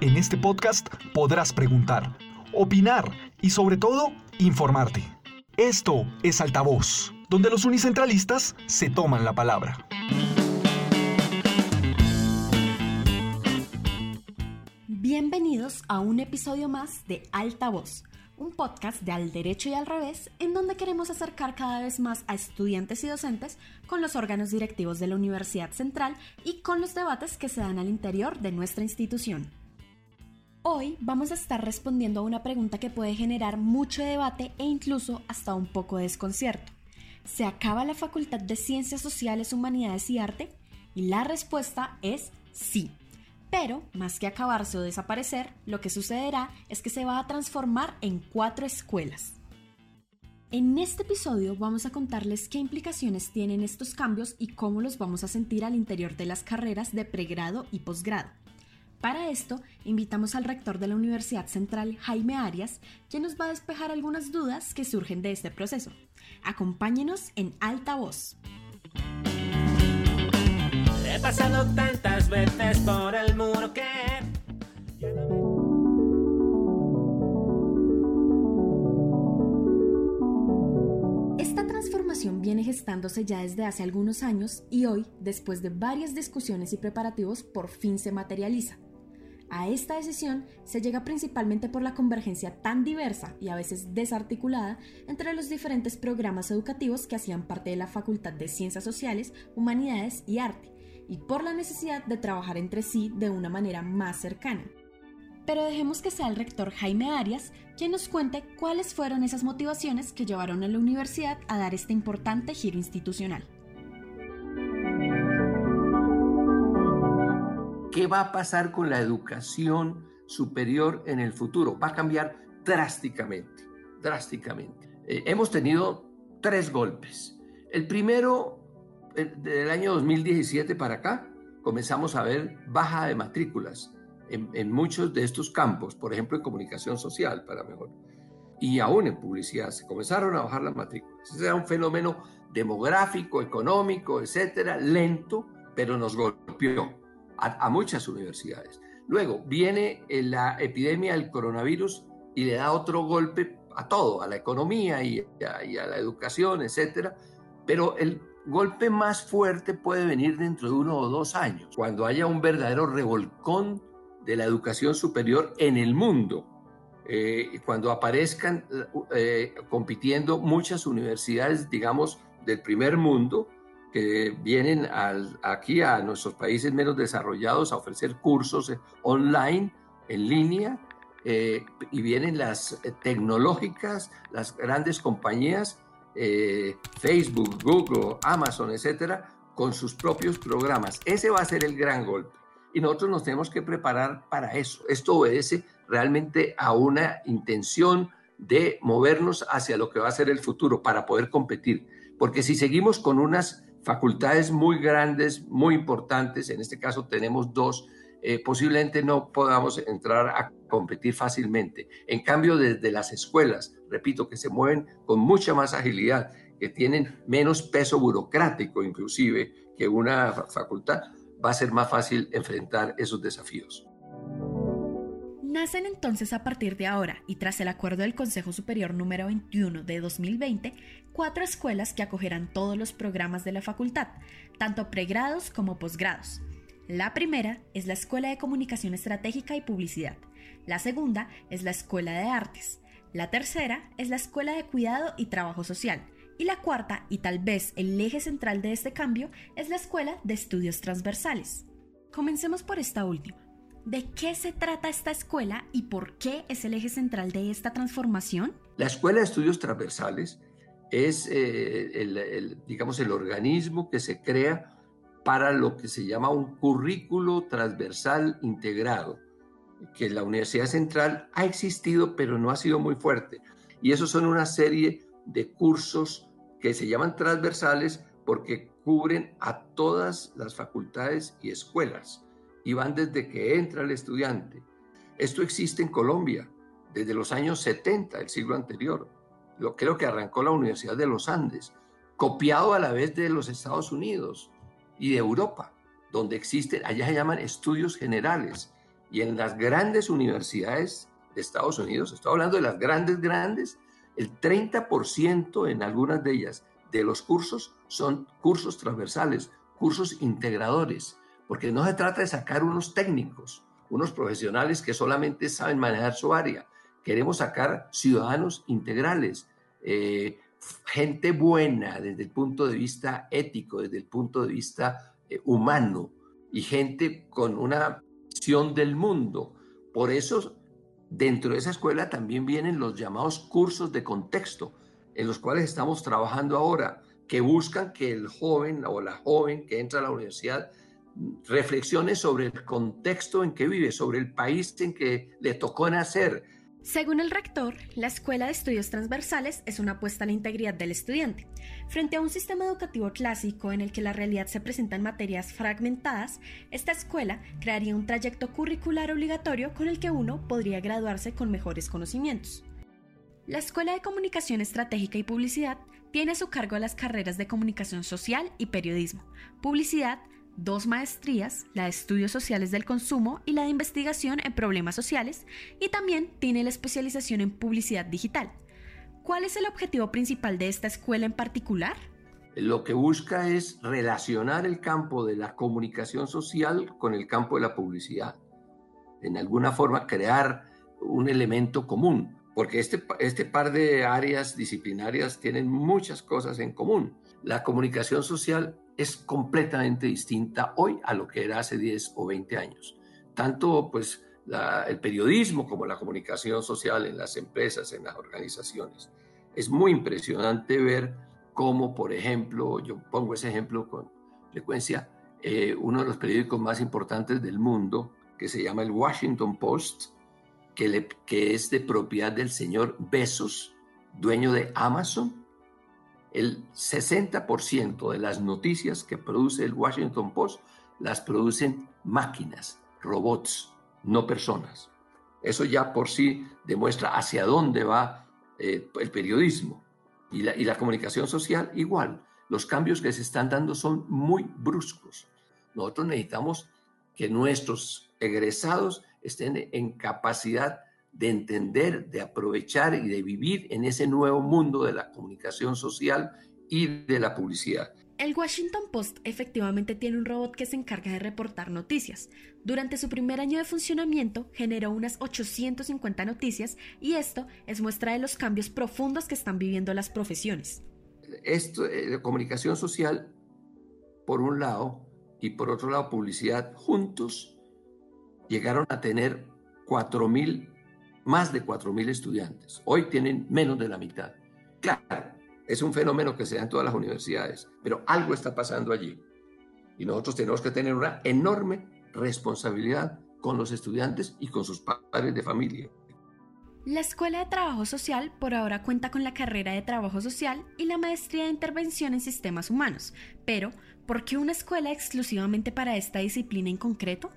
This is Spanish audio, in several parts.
En este podcast podrás preguntar, opinar y sobre todo informarte. Esto es Altavoz, donde los unicentralistas se toman la palabra. Bienvenidos a un episodio más de Altavoz, un podcast de Al Derecho y Al Revés, en donde queremos acercar cada vez más a estudiantes y docentes con los órganos directivos de la Universidad Central y con los debates que se dan al interior de nuestra institución. Hoy vamos a estar respondiendo a una pregunta que puede generar mucho debate e incluso hasta un poco de desconcierto. ¿Se acaba la Facultad de Ciencias Sociales, Humanidades y Arte? Y la respuesta es sí. Pero, más que acabarse o desaparecer, lo que sucederá es que se va a transformar en cuatro escuelas. En este episodio vamos a contarles qué implicaciones tienen estos cambios y cómo los vamos a sentir al interior de las carreras de pregrado y posgrado. Para esto, invitamos al rector de la Universidad Central, Jaime Arias, quien nos va a despejar algunas dudas que surgen de este proceso. Acompáñenos en alta voz. He pasado tantas veces por el muro que... Esta transformación viene gestándose ya desde hace algunos años y hoy, después de varias discusiones y preparativos, por fin se materializa. A esta decisión se llega principalmente por la convergencia tan diversa y a veces desarticulada entre los diferentes programas educativos que hacían parte de la Facultad de Ciencias Sociales, Humanidades y Arte, y por la necesidad de trabajar entre sí de una manera más cercana. Pero dejemos que sea el rector Jaime Arias quien nos cuente cuáles fueron esas motivaciones que llevaron a la universidad a dar este importante giro institucional. ¿Qué va a pasar con la educación superior en el futuro? Va a cambiar drásticamente, drásticamente. Eh, hemos tenido tres golpes. El primero, del año 2017 para acá, comenzamos a ver baja de matrículas en, en, muchos de estos campos, por ejemplo en comunicación social, para mejor, y aún en publicidad, se comenzaron a bajar las matrículas. Ese era un fenómeno demográfico, económico, etcétera, lento, pero nos golpeó a, muchas universidades. Luego viene eh, la epidemia del coronavirus y le da otro golpe a todo, a la economía y a, la educación, etcétera. Pero el golpe más fuerte puede venir dentro de uno o dos años, cuando haya un verdadero revolcón de la educación superior en el mundo, eh, cuando aparezcan eh, compitiendo muchas universidades, digamos, del primer mundo, que vienen aquí a nuestros países menos desarrollados a ofrecer cursos online, en línea, eh, y vienen las tecnológicas, las grandes compañías, eh, Facebook, Google, Amazon, etcétera, con sus propios programas. Ese va a ser el gran golpe. Y nosotros nos tenemos que preparar para eso. Esto obedece realmente a una intención de movernos hacia lo que va a ser el futuro para poder competir. Porque si seguimos con unas facultades muy grandes, muy importantes, en este caso tenemos dos, eh, posiblemente no podamos entrar a competir fácilmente. En cambio, desde las escuelas, repito, que se mueven con mucha más agilidad, que tienen menos peso burocrático inclusive que una facultad, va a ser más fácil enfrentar esos desafíos. Nacen entonces a partir de ahora y tras el acuerdo del Consejo Superior número 21 de 2020, cuatro escuelas que acogerán todos los programas de la facultad, tanto pregrados como posgrados. La primera es la Escuela de Comunicación Estratégica y Publicidad. La segunda es la Escuela de Artes. La tercera es la Escuela de Cuidado y Trabajo Social. Y la cuarta, y tal vez el eje central de este cambio, es la Escuela de Estudios Transversales. Comencemos por esta última. ¿De qué se trata esta escuela y por qué es el eje central de esta transformación? La Escuela de Estudios Transversales es, eh, el, digamos, el organismo que se crea para lo que se llama un currículo transversal integrado, que la Universidad Central ha existido, pero no ha sido muy fuerte. Y esos son una serie de cursos que se llaman transversales porque cubren a todas las facultades y escuelas y van desde que entra el estudiante. Esto existe en Colombia desde los años 70 del siglo anterior. Lo creo que arrancó la Universidad de los Andes, copiado a la vez de los Estados Unidos y de Europa, donde existen, allá se llaman estudios generales, Y en las grandes universidades de Estados Unidos, estoy hablando de las grandes, grandes, el 30% en algunas de ellas de los cursos son cursos transversales, cursos integradores, porque no se trata de sacar unos técnicos, unos profesionales que solamente saben manejar su área. Queremos sacar ciudadanos integrales, eh, gente buena desde el punto de vista ético, desde el punto de vista eh, humano y gente con una visión del mundo. Por eso, dentro de esa escuela también vienen los llamados cursos de contexto, en los cuales estamos trabajando ahora, que buscan que el joven o la joven que entra a la universidad reflexione sobre el contexto en que vive, sobre el país en que le tocó nacer, según el rector, la Escuela de Estudios Transversales es una apuesta a la integridad del estudiante. Frente a un sistema educativo clásico en el que la realidad se presenta en materias fragmentadas, esta escuela crearía un trayecto curricular obligatorio con el que uno podría graduarse con mejores conocimientos. La Escuela de Comunicación Estratégica y Publicidad tiene a su cargo las carreras de Comunicación Social y Periodismo, Publicidad, dos maestrías, la de Estudios Sociales del Consumo y la de Investigación en Problemas Sociales, y también tiene la especialización en Publicidad Digital. ¿Cuál es el objetivo principal de esta escuela en particular? Lo que busca es relacionar el campo de la comunicación social con el campo de la publicidad. En alguna forma crear un elemento común, porque este, este par de áreas disciplinarias tienen muchas cosas en común. La comunicación social es completamente distinta hoy a lo que era hace 10 o 20 años. Tanto pues el periodismo como la comunicación social en las empresas, en las organizaciones. Es muy impresionante ver cómo, por ejemplo, yo pongo ese ejemplo con frecuencia, eh, uno de los periódicos más importantes del mundo, que se llama el Washington Post, que, que es de propiedad del señor Bezos, dueño de Amazon, el 60% de las noticias que produce el Washington Post las producen máquinas, robots, no personas. Eso ya por sí demuestra hacia dónde va eh, el periodismo y la, y la comunicación social igual. Los cambios que se están dando son muy bruscos. Nosotros necesitamos que nuestros egresados estén en capacidad de entender, de aprovechar y de vivir en ese nuevo mundo de la comunicación social y de la publicidad. El Washington Post efectivamente tiene un robot que se encarga de reportar noticias. Durante su primer año de funcionamiento generó unas 850 noticias y esto es muestra de los cambios profundos que están viviendo las profesiones. Esto, eh, comunicación social, por un lado, y por otro lado, publicidad, juntos llegaron a tener 4.000 más de 4.000 estudiantes. Hoy tienen menos de la mitad. Claro, es un fenómeno que se da en todas las universidades, pero algo está pasando allí. Y nosotros tenemos que tener una enorme responsabilidad con los estudiantes y con sus padres de familia. La Escuela de Trabajo Social por ahora cuenta con la carrera de Trabajo Social y la maestría de Intervención en Sistemas Humanos, pero ¿por qué una escuela exclusivamente para esta disciplina en concreto?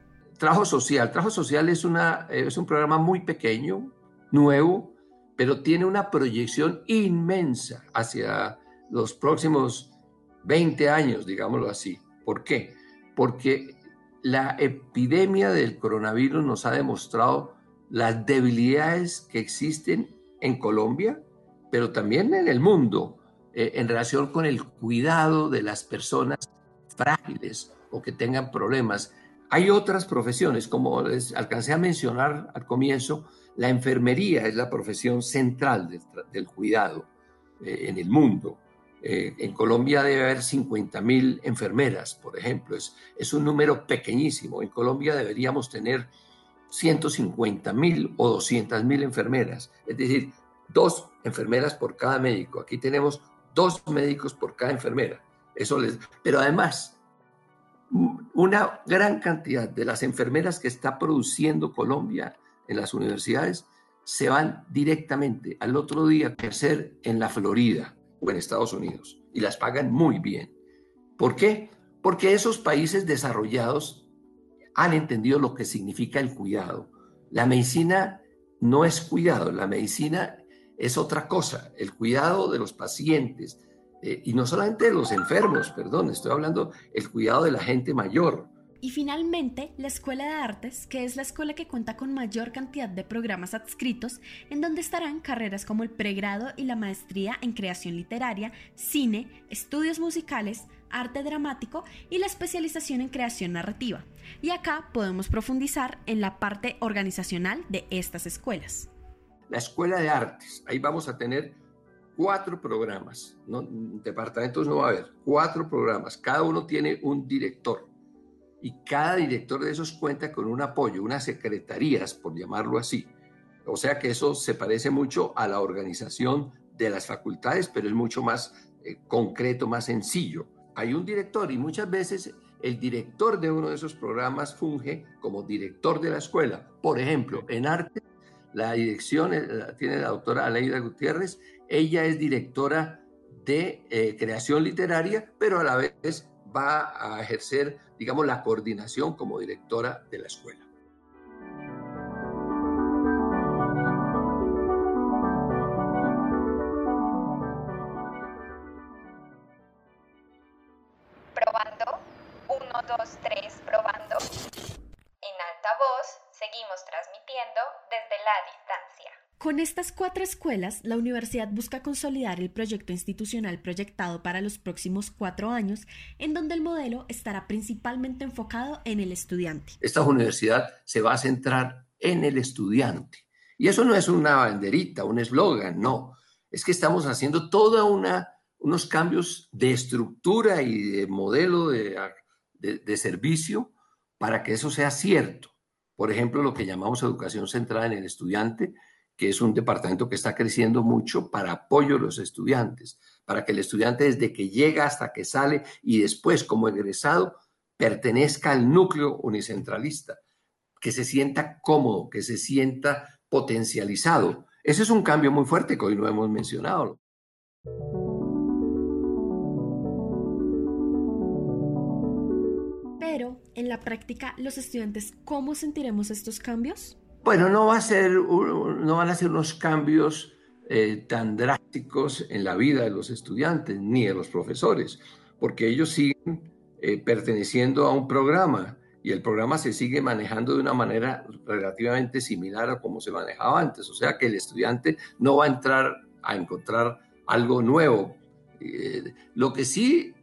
Trabajo social. Trabajo social es, una, es un programa muy pequeño, nuevo, pero tiene una proyección inmensa hacia los próximos 20 años, digámoslo así. ¿Por qué? Porque la epidemia del coronavirus nos ha demostrado las debilidades que existen en Colombia, pero también en el mundo, eh, en relación con el cuidado de las personas frágiles o que tengan problemas. Hay otras profesiones, como les alcancé a mencionar al comienzo, la enfermería es la profesión central del, cuidado eh, en el mundo. Eh, en Colombia debe haber 50 mil enfermeras, por ejemplo. Es, es un número pequeñísimo. En Colombia deberíamos tener 150 mil o 200 mil enfermeras. Es decir, dos enfermeras por cada médico. Aquí tenemos dos médicos por cada enfermera. Eso les, pero además, una gran cantidad de las enfermeras que está produciendo Colombia en las universidades se van directamente al otro día a crecer en la Florida o en Estados Unidos y las pagan muy bien. ¿Por qué? Porque esos países desarrollados han entendido lo que significa el cuidado. La medicina no es cuidado, la medicina es otra cosa, el cuidado de los pacientes, eh, y no solamente de los enfermos, perdón, estoy hablando el cuidado de la gente mayor. Y finalmente, la Escuela de Artes, que es la escuela que cuenta con mayor cantidad de programas adscritos, en donde estarán carreras como el pregrado y la maestría en creación literaria, cine, estudios musicales, arte dramático y la especialización en creación narrativa. Y acá podemos profundizar en la parte organizacional de estas escuelas. La Escuela de Artes, ahí vamos a tener cuatro programas, no, departamentos no va a haber, cuatro programas, cada uno tiene un director y cada director de esos cuenta con un apoyo, unas secretarías, por llamarlo así. O sea que eso se parece mucho a la organización de las facultades, pero es mucho más eh, concreto, más sencillo. Hay un director y muchas veces el director de uno de esos programas funge como director de la escuela. Por ejemplo, en arte, la dirección eh, la tiene la doctora Aleida Gutiérrez. Ella es directora de eh, creación literaria, pero a la vez va a ejercer, digamos, la coordinación como directora de la escuela. Con estas cuatro escuelas, la universidad busca consolidar el proyecto institucional proyectado para los próximos cuatro años, en donde el modelo estará principalmente enfocado en el estudiante. Esta universidad se va a centrar en el estudiante. Y eso no es una banderita, un eslogan, no. Es que estamos haciendo toda una unos cambios de estructura y de modelo de, de, servicio para que eso sea cierto. Por ejemplo, lo que llamamos educación centrada en el estudiante, que es un departamento que está creciendo mucho para apoyo a los estudiantes, para que el estudiante desde que llega hasta que sale y después como egresado pertenezca al núcleo unicentralista, que se sienta cómodo, que se sienta potencializado. Ese es un cambio muy fuerte que hoy no hemos mencionado. Pero en la práctica, los estudiantes, ¿cómo sentiremos estos cambios? Bueno, no, va a ser, no van a ser unos cambios eh, tan drásticos en la vida de los estudiantes ni de los profesores, porque ellos siguen eh, perteneciendo a un programa y el programa se sigue manejando de una manera relativamente similar a como se manejaba antes. O sea que el estudiante no va a entrar a encontrar algo nuevo. Eh, lo que sí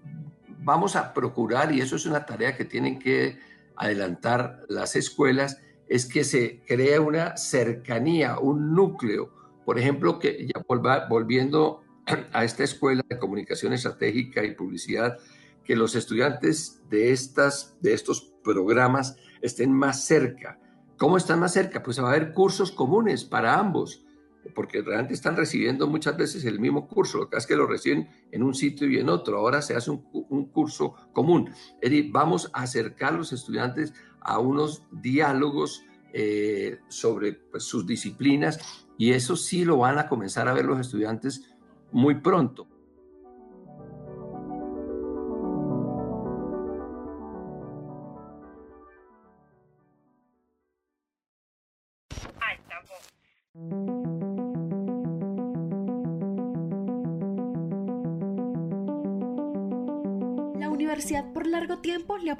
vamos a procurar, y eso es una tarea que tienen que adelantar las escuelas, es que se crea una cercanía, un núcleo. Por ejemplo, que ya volviendo a esta escuela de comunicación estratégica y publicidad, que los estudiantes de, estas, de estos programas estén más cerca. ¿Cómo están más cerca? Pues va a haber cursos comunes para ambos, porque realmente están recibiendo muchas veces el mismo curso, lo que es que lo reciben en un sitio y en otro. Ahora se hace un, curso común. Es decir, vamos a acercar a los estudiantes a unos diálogos eh, sobre pues, sus disciplinas y eso sí lo van a comenzar a ver los estudiantes muy pronto.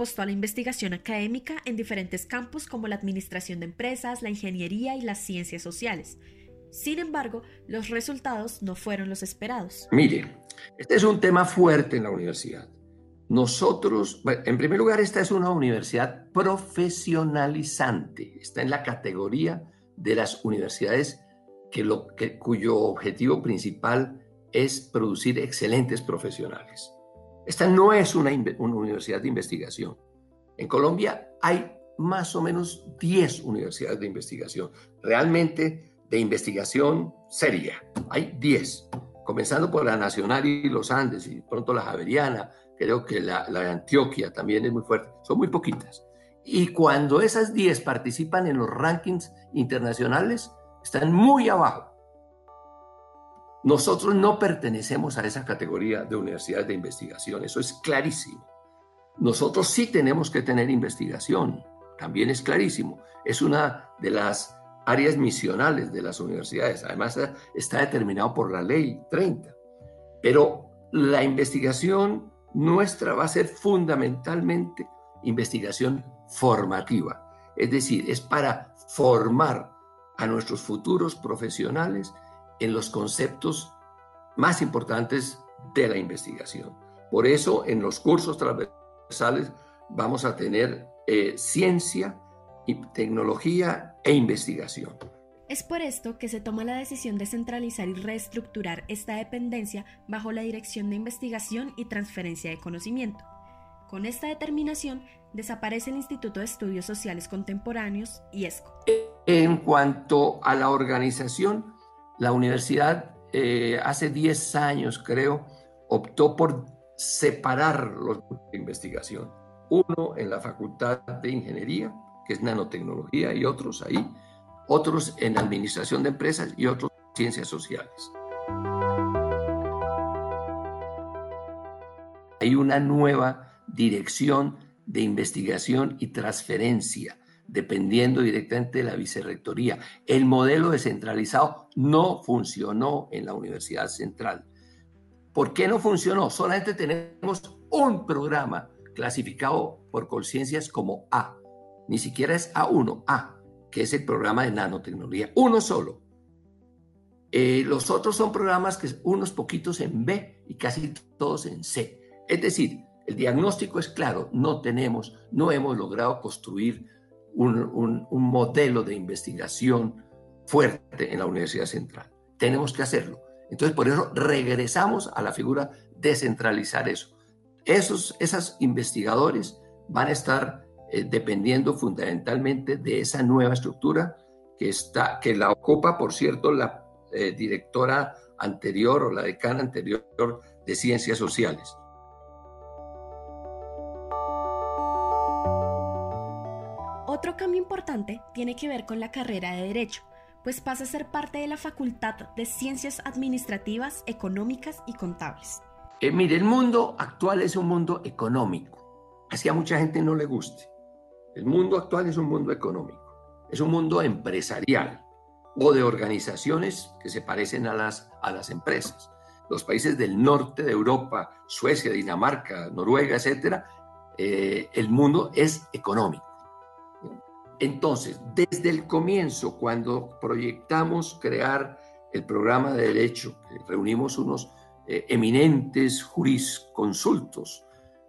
Apostó a la investigación académica en diferentes campos como la administración de empresas, la ingeniería y las ciencias sociales. Sin embargo, los resultados no fueron los esperados. Mire, este es un tema fuerte en la universidad. Nosotros, en primer lugar, esta es una universidad profesionalizante. Está en la categoría de las universidades que cuyo objetivo principal es producir excelentes profesionales. Esta no es una, universidad de investigación. En Colombia hay más o menos 10 universidades de investigación, realmente de investigación seria. Hay 10, comenzando por la Nacional y los Andes y pronto la Javeriana, creo que la, la de Antioquia también es muy fuerte, son muy poquitas. Y cuando esas 10 participan en los rankings internacionales, están muy abajo. Nosotros no pertenecemos a esa categoría de universidades de investigación, eso es clarísimo. Nosotros sí tenemos que tener investigación, también es clarísimo. Es una de las áreas misionales de las universidades, además está determinado por la ley 30. Pero la investigación nuestra va a ser fundamentalmente investigación formativa. Es decir, es para formar a nuestros futuros profesionales en los conceptos más importantes de la investigación. Por eso en los cursos transversales vamos a tener eh, ciencia, y tecnología e investigación. Es por esto que se toma la decisión de centralizar y reestructurar esta dependencia bajo la Dirección de Investigación y Transferencia de Conocimiento. Con esta determinación desaparece el Instituto de Estudios Sociales Contemporáneos, IESCO. En cuanto a la organización, la universidad eh, hace 10 años, creo, optó por separar los grupos de investigación. Uno en la Facultad de Ingeniería, que es nanotecnología, y otros ahí, otros en administración de empresas y otros en ciencias sociales. Hay una nueva dirección de investigación y transferencia, dependiendo directamente de la vicerrectoría. El modelo descentralizado no funcionó en la Universidad Central. ¿Por qué no funcionó? Solamente tenemos un programa clasificado por conciencias como A. Ni siquiera es A1, A, que es el programa de nanotecnología. Uno solo. Eh, los otros son programas que unos poquitos en B y casi todos en C. Es decir, el diagnóstico es claro, no tenemos, no hemos logrado construir un, modelo de investigación fuerte en la Universidad Central. Tenemos que hacerlo. Entonces, por eso regresamos a la figura de centralizar eso. Esos esos investigadores van a estar eh, dependiendo fundamentalmente de esa nueva estructura que, está, que la ocupa, por cierto, la eh, directora anterior o la decana anterior de Ciencias Sociales. Otro cambio importante tiene que ver con la carrera de Derecho pues pasa a ser parte de la Facultad de Ciencias Administrativas, Económicas y Contables. Eh, mire, el mundo actual es un mundo económico, así a mucha gente no le guste. El mundo actual es un mundo económico, es un mundo empresarial o de organizaciones que se parecen a las, a las empresas. Los países del norte de Europa, Suecia, Dinamarca, Noruega, etcétera, eh, el mundo es económico. Entonces, desde el comienzo, cuando proyectamos crear el programa de derecho, reunimos unos eh, eminentes jurisconsultos,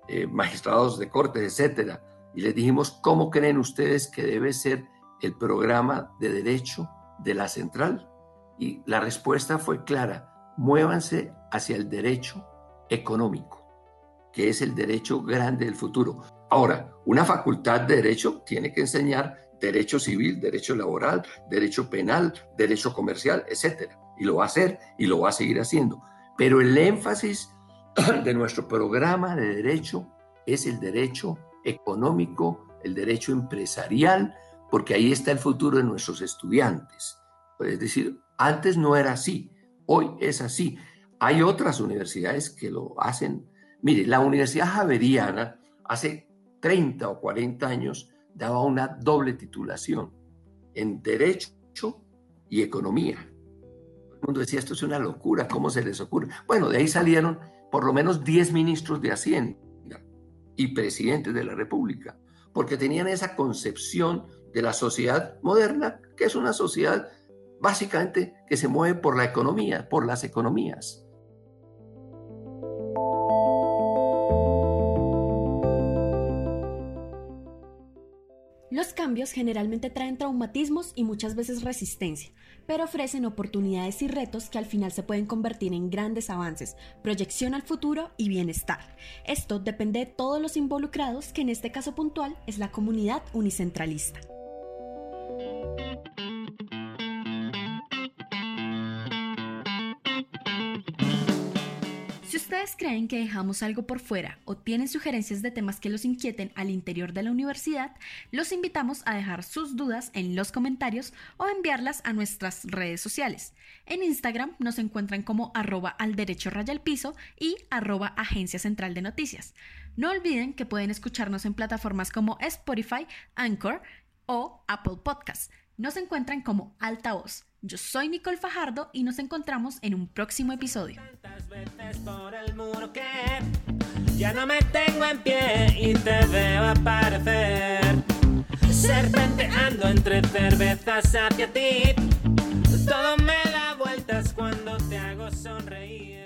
eh, magistrados de cortes, etcétera, y les dijimos, ¿cómo creen ustedes que debe ser el programa de derecho de la central? Y la respuesta fue clara, muévanse hacia el derecho económico, que es el derecho grande del futuro. Ahora, una facultad de derecho tiene que enseñar derecho civil, derecho laboral, derecho penal, derecho comercial, etc. Y lo va a hacer y lo va a seguir haciendo. Pero el énfasis de nuestro programa de derecho es el derecho económico, el derecho empresarial, porque ahí está el futuro de nuestros estudiantes. Es decir, antes no era así, hoy es así. Hay otras universidades que lo hacen. Mire, la Universidad Javeriana hace 30 o 40 años daba una doble titulación en Derecho y Economía. El mundo decía, esto es una locura, ¿cómo se les ocurre? Bueno, de ahí salieron por lo menos 10 ministros de Hacienda y presidentes de la República, porque tenían esa concepción de la sociedad moderna, que es una sociedad básicamente que se mueve por la economía, por las economías. Los cambios generalmente traen traumatismos y muchas veces resistencia, pero ofrecen oportunidades y retos que al final se pueden convertir en grandes avances, proyección al futuro y bienestar. Esto depende de todos los involucrados, que en este caso puntual es la comunidad unicentralista. Ustedes creen que dejamos algo por fuera o tienen sugerencias de temas que los inquieten al interior de la universidad, los invitamos a dejar sus dudas en los comentarios o enviarlas a nuestras redes sociales. En Instagram nos encuentran como arroba al derecho raya al piso y arroba agencia central de noticias. No olviden que pueden escucharnos en plataformas como Spotify, Anchor o Apple Podcasts. Nos encuentran como Altavoz. Yo soy Nicole Fajardo y nos encontramos en un próximo episodio. Ya no me tengo en pie y te veo aparecer. Serpenteando entre cervezas hacia ti. Todo me da vueltas cuando te hago sonreír.